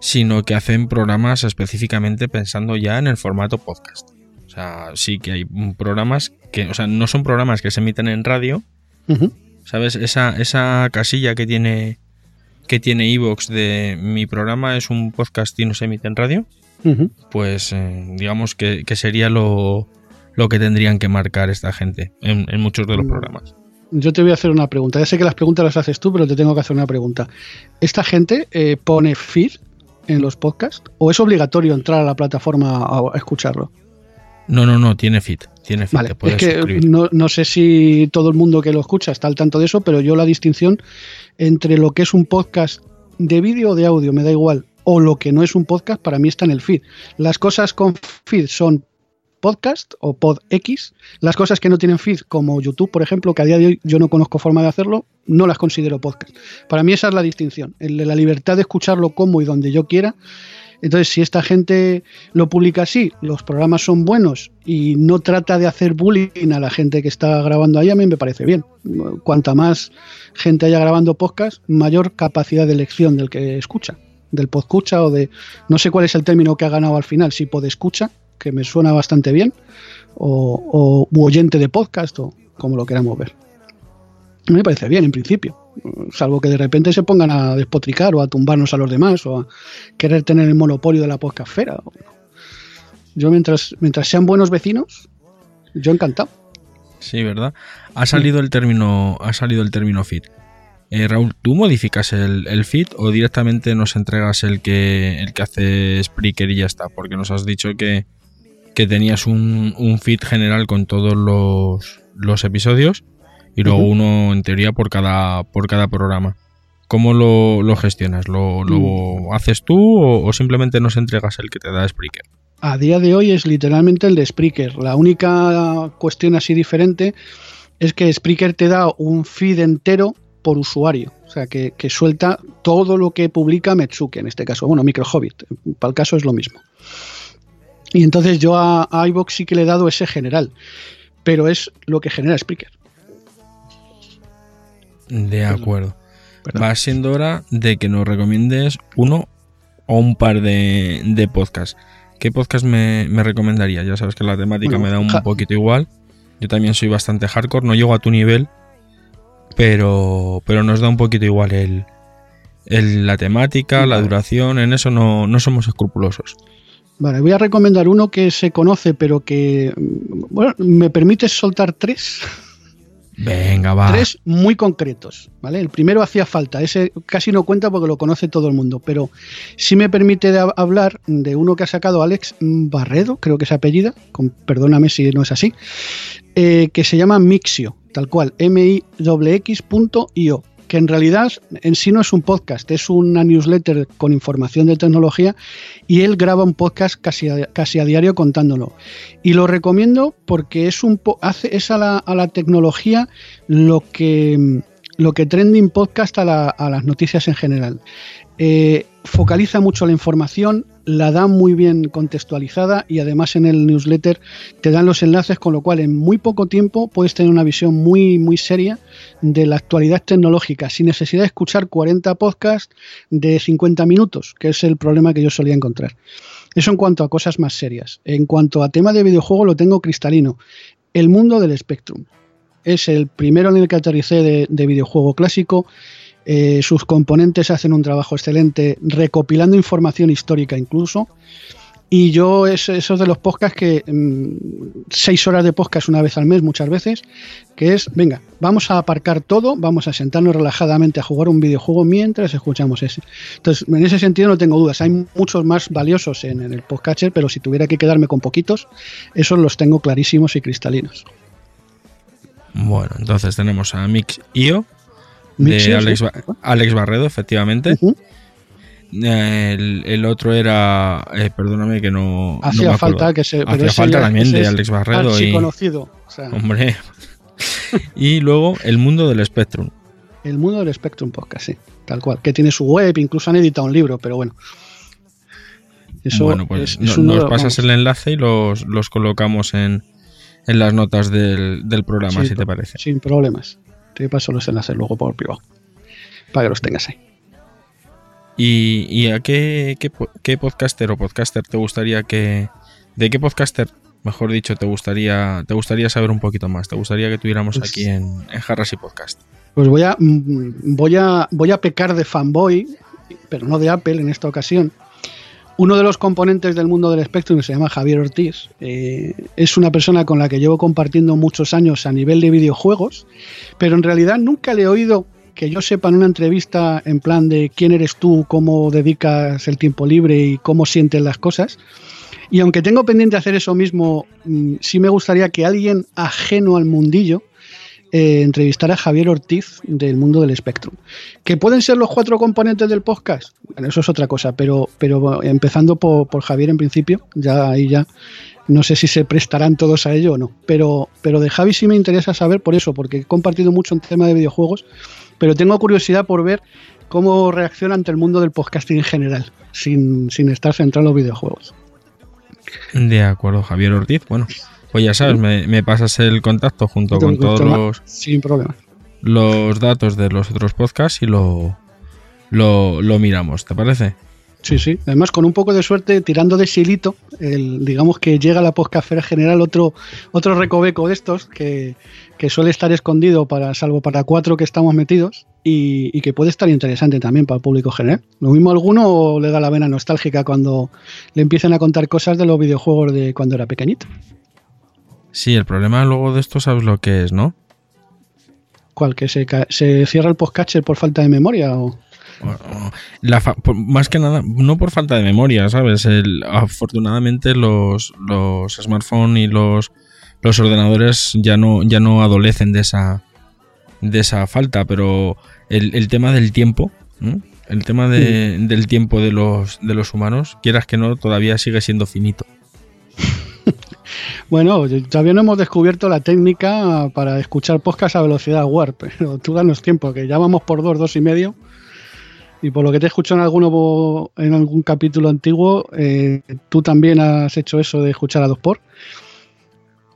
Sino que hacen programas específicamente pensando ya en el formato podcast. O sea, sí que hay programas que, o sea, no son programas que se emiten en radio. ¿Sabes? Esa, esa casilla que tiene que tiene Evox de mi programa es un podcast y no se emite en radio, pues eh, digamos que, que sería lo, lo que tendrían que marcar esta gente en, en muchos de los Mm. programas. Yo te voy a hacer una pregunta. Ya sé que las preguntas las haces tú, pero te tengo que hacer una pregunta. ¿Esta gente eh, pone feed en los podcasts? ¿O es obligatorio entrar a la plataforma a, escucharlo? No, no, no, tiene feed. Tiene feed vale, es que no, no, sé si todo el mundo que lo escucha está al tanto de eso, pero yo la distinción entre lo que es un podcast de vídeo o de audio, me da igual, o lo que no es un podcast, para mí está en el feed. Las cosas con feed son podcast o PodX. Las cosas que no tienen feed, como YouTube, por ejemplo, que a día de hoy yo no conozco forma de hacerlo, no las considero podcast. Para mí esa es la distinción, la libertad de escucharlo como y donde yo quiera. Entonces, si esta gente lo publica así, los programas son buenos y no trata de hacer bullying a la gente que está grabando ahí, a mí me parece bien. Cuanta más gente haya grabando podcast, mayor capacidad de elección del que escucha, del podescucha o de... No sé cuál es el término que ha ganado al final, si podescucha que me suena bastante bien, o, oyente de podcast, o como lo queramos ver. Me parece bien, en principio. Salvo que de repente se pongan a despotricar o a tumbarnos a los demás o a querer tener el monopolio de la podcastfera. Yo, mientras, mientras sean buenos vecinos, yo encantado. Sí, ¿verdad? Ha salido el término, ha salido el término fit. Eh, Raúl, ¿tú modificas el, el, feed o directamente nos entregas el que, el que hace Spreaker y ya está? Porque nos has dicho que, que tenías un, un feed general con todos los, los episodios y luego uno en teoría por cada, por cada programa. ¿Cómo lo, lo gestionas? ¿Lo, lo mm. haces tú o, simplemente nos entregas el que te da Spreaker? A día de hoy es literalmente el de Spreaker. La única cuestión así diferente es que Spreaker te da un feed entero por usuario. O sea, que, que suelta todo lo que publica Metsuke, en este caso. Bueno, Micro Hobbit. Para el caso es lo mismo. Y entonces yo a, iBox sí que le he dado ese general, pero es lo que genera Spreaker. De acuerdo. Va siendo hora de que nos recomiendes uno o un par de, de podcasts. ¿Qué podcast me, me recomendarías? Ya sabes que la temática me da un poquito igual. Yo también soy bastante hardcore, no llego a tu nivel, pero, pero nos da un poquito igual el, la temática, la duración, en eso no, no somos escrupulosos. Vale, voy a recomendar uno que se conoce, pero que. Bueno, ¿me permites soltar tres? Venga, va. Tres muy concretos, ¿vale? El primero hacía falta, ese casi no cuenta porque lo conoce todo el mundo, pero sí me permite hablar de uno que ha sacado Alex Barredo, creo que es apellida, con, perdóname si no es así, eh, que se llama Mixio, tal cual, m i x.io que en realidad en sí no es un podcast, es una newsletter con información de tecnología y él graba un podcast casi a, casi a diario contándolo. Y lo recomiendo porque es, un hace, es a, la, a la tecnología lo que, lo que Trending Podcast a, las noticias en general. Eh, focaliza mucho la información, la da muy bien contextualizada y además en el newsletter te dan los enlaces, con lo cual en muy poco tiempo puedes tener una visión muy, muy seria de la actualidad tecnológica, sin necesidad de escuchar 40 podcasts de 50 minutos, que es el problema que yo solía encontrar. Eso en cuanto a cosas más serias. En cuanto a tema de videojuego, lo tengo cristalino. El mundo del Spectrum. Es el primero en el que aterricé de, de videojuego clásico eh, sus componentes hacen un trabajo excelente recopilando información histórica incluso. Y yo, es, esos de los podcasts que. Mm, seis horas de podcast una vez al mes, muchas veces. Que es, venga, vamos a aparcar todo, vamos a sentarnos relajadamente a jugar un videojuego mientras escuchamos ese. Entonces, en ese sentido no tengo dudas. Hay muchos más valiosos en, el podcatcher, pero si tuviera que quedarme con poquitos, esos los tengo clarísimos y cristalinos. Bueno, entonces tenemos a Mix.io, de Alex, Barredo, efectivamente. el, otro era, eh, perdóname que no. Hacía falta que se. Hacía falta también de Alex Barredo. Y, conocido. Hombre. (laughs) y luego El Mundo del Spectrum. El Mundo del Spectrum Podcast, sí, tal cual. Que tiene su web, incluso han editado un libro, pero bueno. Eso bueno, pues nos pasas el enlace y los, colocamos en, en las notas del, programa, si te parece. Sin problemas. Te paso los enlaces luego por privado. Para que los tengas ahí. ¿Y, a qué, qué, podcaster o podcaster te gustaría que. ¿De qué podcaster, mejor dicho, te gustaría, te gustaría saber un poquito más? ¿Te gustaría que tuviéramos pues aquí en, en Jarras y Podcast? Pues voy a, mm, voy, a, voy a pecar de fanboy, pero no de Apple en esta ocasión. Uno de los componentes del mundo del Spectrum se llama Javier Ortiz. Eh, es una persona con la que llevo compartiendo muchos años a nivel de videojuegos, pero en realidad nunca le he oído que yo sepa en una entrevista en plan de quién eres tú, cómo dedicas el tiempo libre y cómo sientes las cosas. Y aunque tengo pendiente hacer eso mismo, mm, sí me gustaría que alguien ajeno al mundillo eh, entrevistara a Javier Ortiz del mundo del Spectrum. ¿Que pueden ser los cuatro componentes del podcast? Bueno, eso es otra cosa, pero, pero empezando por, por Javier en principio, ya ahí ya no sé si se prestarán todos a ello o no. Pero, pero de Javi sí me interesa saber por eso, porque he compartido mucho en tema de videojuegos, pero tengo curiosidad por ver cómo reacciona ante el mundo del podcasting en general, sin, sin estar centrado en los videojuegos. De acuerdo, Javier Ortiz. Bueno, pues ya sabes, me, me pasas el contacto junto con todos los, Sin problema. los datos de los otros podcasts y lo, lo, lo miramos, ¿te parece? Sí, sí. Además, con un poco de suerte, tirando de silito, el, digamos que llega a la podcastfera general otro, otro recoveco de estos que, que suele estar escondido para, salvo para cuatro que estamos metidos, y, y que puede estar interesante también para el público general. Lo mismo a alguno le da la vena nostálgica cuando le empiecen a contar cosas de los videojuegos de cuando era pequeñito. Sí, el problema luego de esto sabes lo que es, ¿no? ¿Cuál? ¿Que se, se cierra el podcatcher por falta de memoria? O... La fa- más que nada, no por falta de memoria, ¿sabes? El- afortunadamente los, los smartphones y los, los ordenadores ya no, ya no adolecen de esa, de esa falta, pero el, el tema del tiempo, el tema de- del tiempo de los, de los humanos, quieras que no, todavía sigue siendo finito. Bueno, todavía no hemos descubierto la técnica para escuchar podcast a velocidad warp, (laughs) pero tú danos tiempo, que ya vamos por dos, dos y medio. Y por lo que te he escuchado en, alguno, en algún capítulo antiguo, eh, tú también has hecho eso de escuchar a dos por.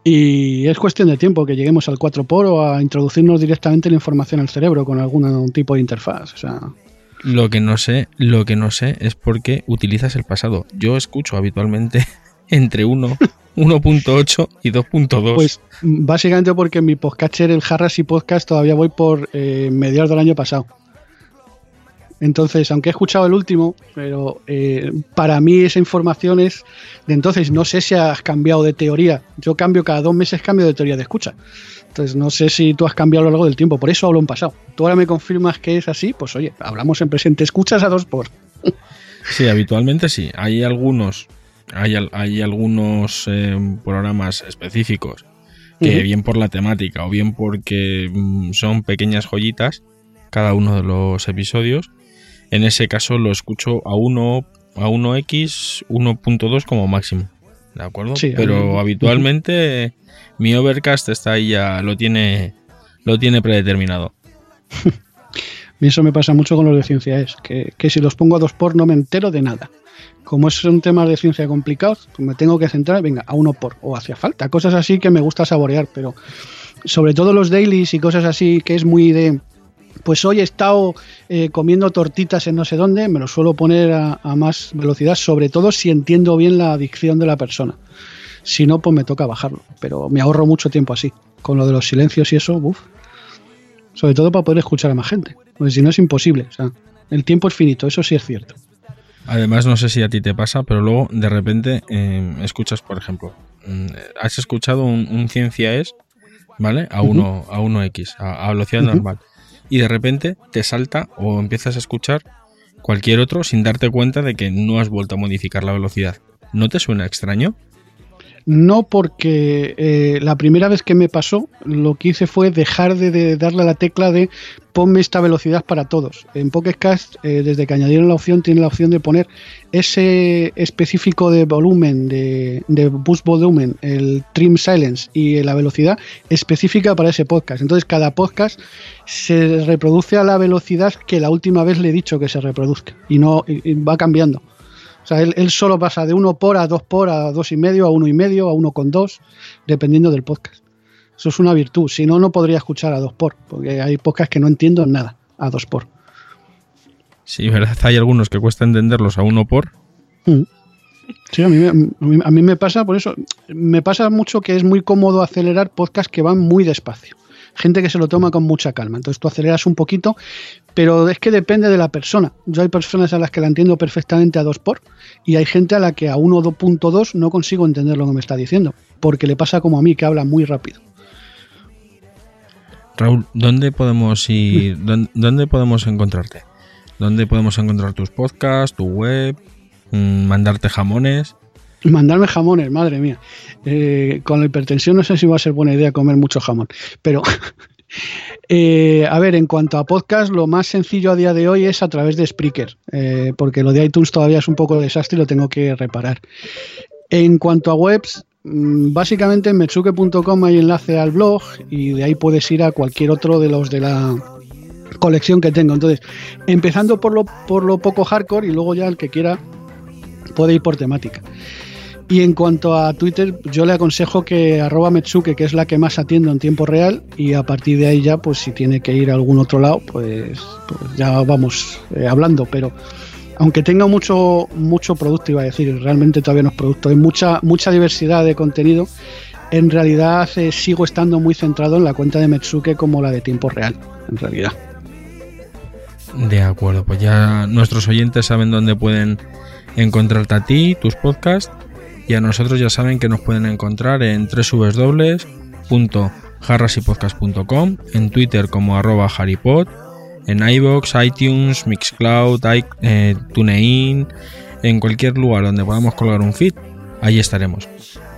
Y es cuestión de tiempo que lleguemos al 4 por o a introducirnos directamente la información al cerebro con algún tipo de interfaz. O sea, Lo que no sé, lo que no sé es por qué utilizas el pasado. Yo escucho habitualmente entre 1, 1.8 (laughs) y 2.2. Pues básicamente porque en mi podcatcher, el Harras y Podcast, todavía voy por eh, mediados del año pasado. Entonces, aunque he escuchado el último, pero eh, para mí esa información es de entonces. No sé si has cambiado de teoría. Yo cambio cada dos meses, cambio de teoría de escucha. Entonces, no sé si tú has cambiado a lo largo del tiempo. Por eso hablo en pasado. Tú ahora me confirmas que es así, pues oye, hablamos en presente. Escuchas a dos por. Sí, habitualmente sí. Hay algunos, hay, al- hay algunos eh, programas específicos que bien por la temática o bien porque mm, son pequeñas joyitas cada uno de los episodios. En ese caso lo escucho a 1 a 1x 1.2 como máximo. ¿De acuerdo? Sí, Pero habitualmente mi Overcast está ahí ya lo tiene lo tiene predeterminado. (laughs) Y eso me pasa mucho con los de ciencia es, que, que si los pongo a dos por no me entero de nada. Como son temas de ciencia complicados, pues me tengo que centrar, venga, a uno por, o hacía falta, cosas así que me gusta saborear, pero sobre todo los dailies y cosas así que es muy de, pues hoy he estado eh, comiendo tortitas en no sé dónde, me lo suelo poner a, a más velocidad, sobre todo si entiendo bien la adicción de la persona. Si no, pues me toca bajarlo, pero me ahorro mucho tiempo así. Con lo de los silencios y eso, uff. Sobre todo para poder escuchar a más gente. Porque si no es imposible. O sea, el tiempo es finito, eso sí es cierto. Además, no sé si a ti te pasa, pero luego de repente eh, escuchas, por ejemplo, mm, has escuchado un, un Ciencia es, ¿vale? A 1 a 1x, a, a velocidad normal. Y de repente te salta o empiezas a escuchar cualquier otro sin darte cuenta de que no has vuelto a modificar la velocidad. ¿No te suena extraño? No porque eh, la primera vez que me pasó, lo que hice fue dejar de, darle a la tecla de ponme esta velocidad para todos. En Pocket Cast, eh, desde que añadieron la opción, tiene la opción de poner ese específico de volumen, de, de boost volumen, el trim silence y la velocidad específica para ese podcast. Entonces, cada podcast se reproduce a la velocidad que la última vez le he dicho que se reproduzca y no y va cambiando. O sea, él, él solo pasa de 1 por a 2 por a 2 y medio, a 1 y medio, a 1 con 2, dependiendo del podcast. Eso es una virtud. Si no, no podría escuchar a 2 por, porque hay podcasts que no entiendo nada a 2 por. Sí, ¿verdad? Hay algunos que cuesta entenderlos a uno por. Mm. Sí, a mí, me- a mí- a mí me pasa, por eso, me pasa mucho que es muy cómodo acelerar podcasts que van muy despacio. Gente que se lo toma con mucha calma. Entonces tú aceleras un poquito, pero es que depende de la persona. Yo hay personas a las que la entiendo perfectamente a 2 por y hay gente a la que a 1.2 no consigo entender lo que me está diciendo, porque le pasa como a mí, que habla muy rápido. Raúl, ¿dónde podemos ir? dónde, dónde podemos encontrarte? ¿Dónde podemos encontrar tus podcasts, tu web, mm, mandarte jamones? (laughs) Mandarme jamones, madre mía. Eh, con la hipertensión no sé si va a ser buena idea comer mucho jamón, pero (laughs) eh, a ver, en cuanto a podcast, lo más sencillo a día de hoy es a través de Spreaker, eh, porque lo de iTunes todavía es un poco desastre y lo tengo que reparar. En cuanto a webs, mm, básicamente en metsuke.com hay enlace al blog y de ahí puedes ir a cualquier otro de los de la colección que tengo. Entonces, empezando por lo, por lo poco hardcore y luego ya el que quiera puede ir por temática. Y en cuanto a Twitter, yo le aconsejo que arroba Metsuke, que es la que más atiendo en tiempo real, y a partir de ahí ya, pues si tiene que ir a algún otro lado, pues, pues ya vamos eh, hablando. Pero aunque tenga mucho, mucho producto, iba a decir, realmente todavía no es producto, hay mucha, mucha diversidad de contenido. En realidad eh, sigo estando muy centrado en la cuenta de Metsuke como la de tiempo real, en realidad. De acuerdo, pues ya nuestros oyentes saben dónde pueden encontrarte a ti, tus podcasts y a nosotros ya saben que nos pueden encontrar en www.harrasypodcast.com, en Twitter como arroba harrypod, en iBox, iTunes, Mixcloud, eh, TuneIn, en cualquier lugar donde podamos colgar un feed, ahí estaremos.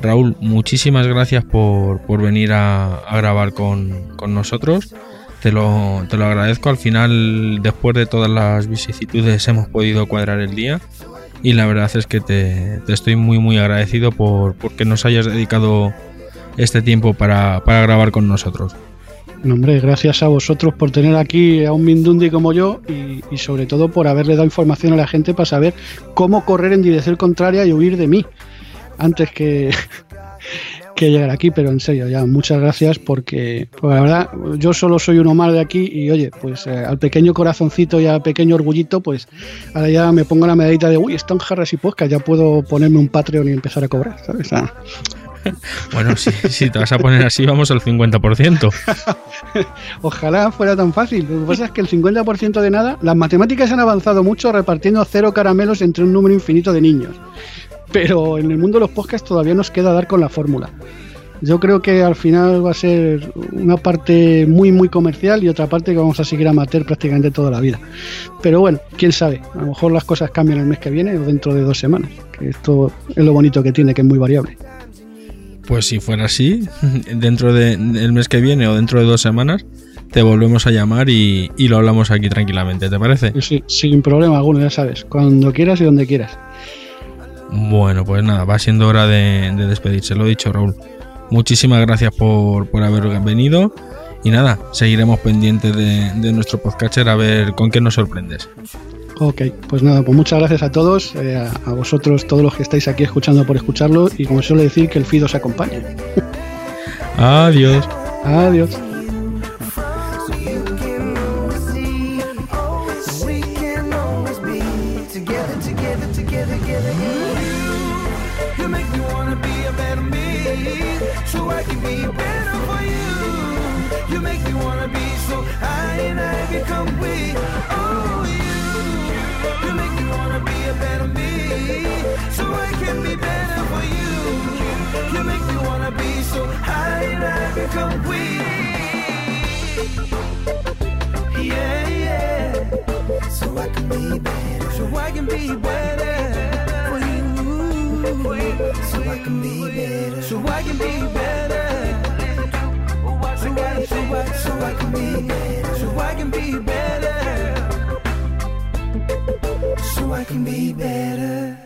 Raúl, muchísimas gracias por, venir a, grabar con, nosotros. Te lo, te lo agradezco. Al final, después de todas las vicisitudes, hemos podido cuadrar el día y la verdad es que te, estoy muy muy agradecido por porque nos hayas dedicado este tiempo para, grabar con nosotros. hombre, gracias a vosotros por tener aquí a un Mindundi como yo y, sobre todo por haberle dado información a la gente para saber cómo correr en dirección contraria y huir de mí antes que, que llegar aquí, pero en serio, ya muchas gracias porque, pues, la verdad, yo solo soy uno más de aquí y oye, pues eh, al pequeño corazoncito y al pequeño orgullito, pues ahora ya me pongo la medallita de, uy, están jarras y podcast, ya puedo ponerme un Patreon y empezar a cobrar, ¿sabes? Ah. (laughs) Bueno, si, te vas a poner así, vamos al 50%. (laughs) Ojalá fuera tan fácil. Lo que pasa es que el 50% de nada, las matemáticas han avanzado mucho repartiendo cero caramelos entre un número infinito de niños pero en el mundo de los podcasts todavía nos queda dar con la fórmula. Yo creo que al final va a ser una parte muy muy comercial y otra parte que vamos a seguir a amateur prácticamente toda la vida. Pero bueno, quién sabe, a lo mejor las cosas cambian el mes que viene o dentro de dos semanas, que esto es lo bonito que tiene, que es muy variable. Pues si fuera así, (laughs) dentro del mes que viene o dentro de dos semanas, te volvemos a llamar y, lo hablamos aquí tranquilamente, ¿te parece? Sí, sin problema alguno, ya sabes, cuando quieras y donde quieras. Bueno, pues nada, va siendo hora de, despedirse, lo he dicho Raúl. Muchísimas gracias por, haber venido y nada, seguiremos pendientes de, nuestro podcatcher a ver con qué nos sorprendes. Ok, pues nada, pues muchas gracias a todos, eh, a, vosotros, todos los que estáis aquí escuchando por escucharlo y como suele decir, que el FIDO os acompañe. Adiós. Adiós. Be better. So I can be better for you. So I can be better. So I can be better. So I, so I, so I can be better. So I can be better. So I can be better.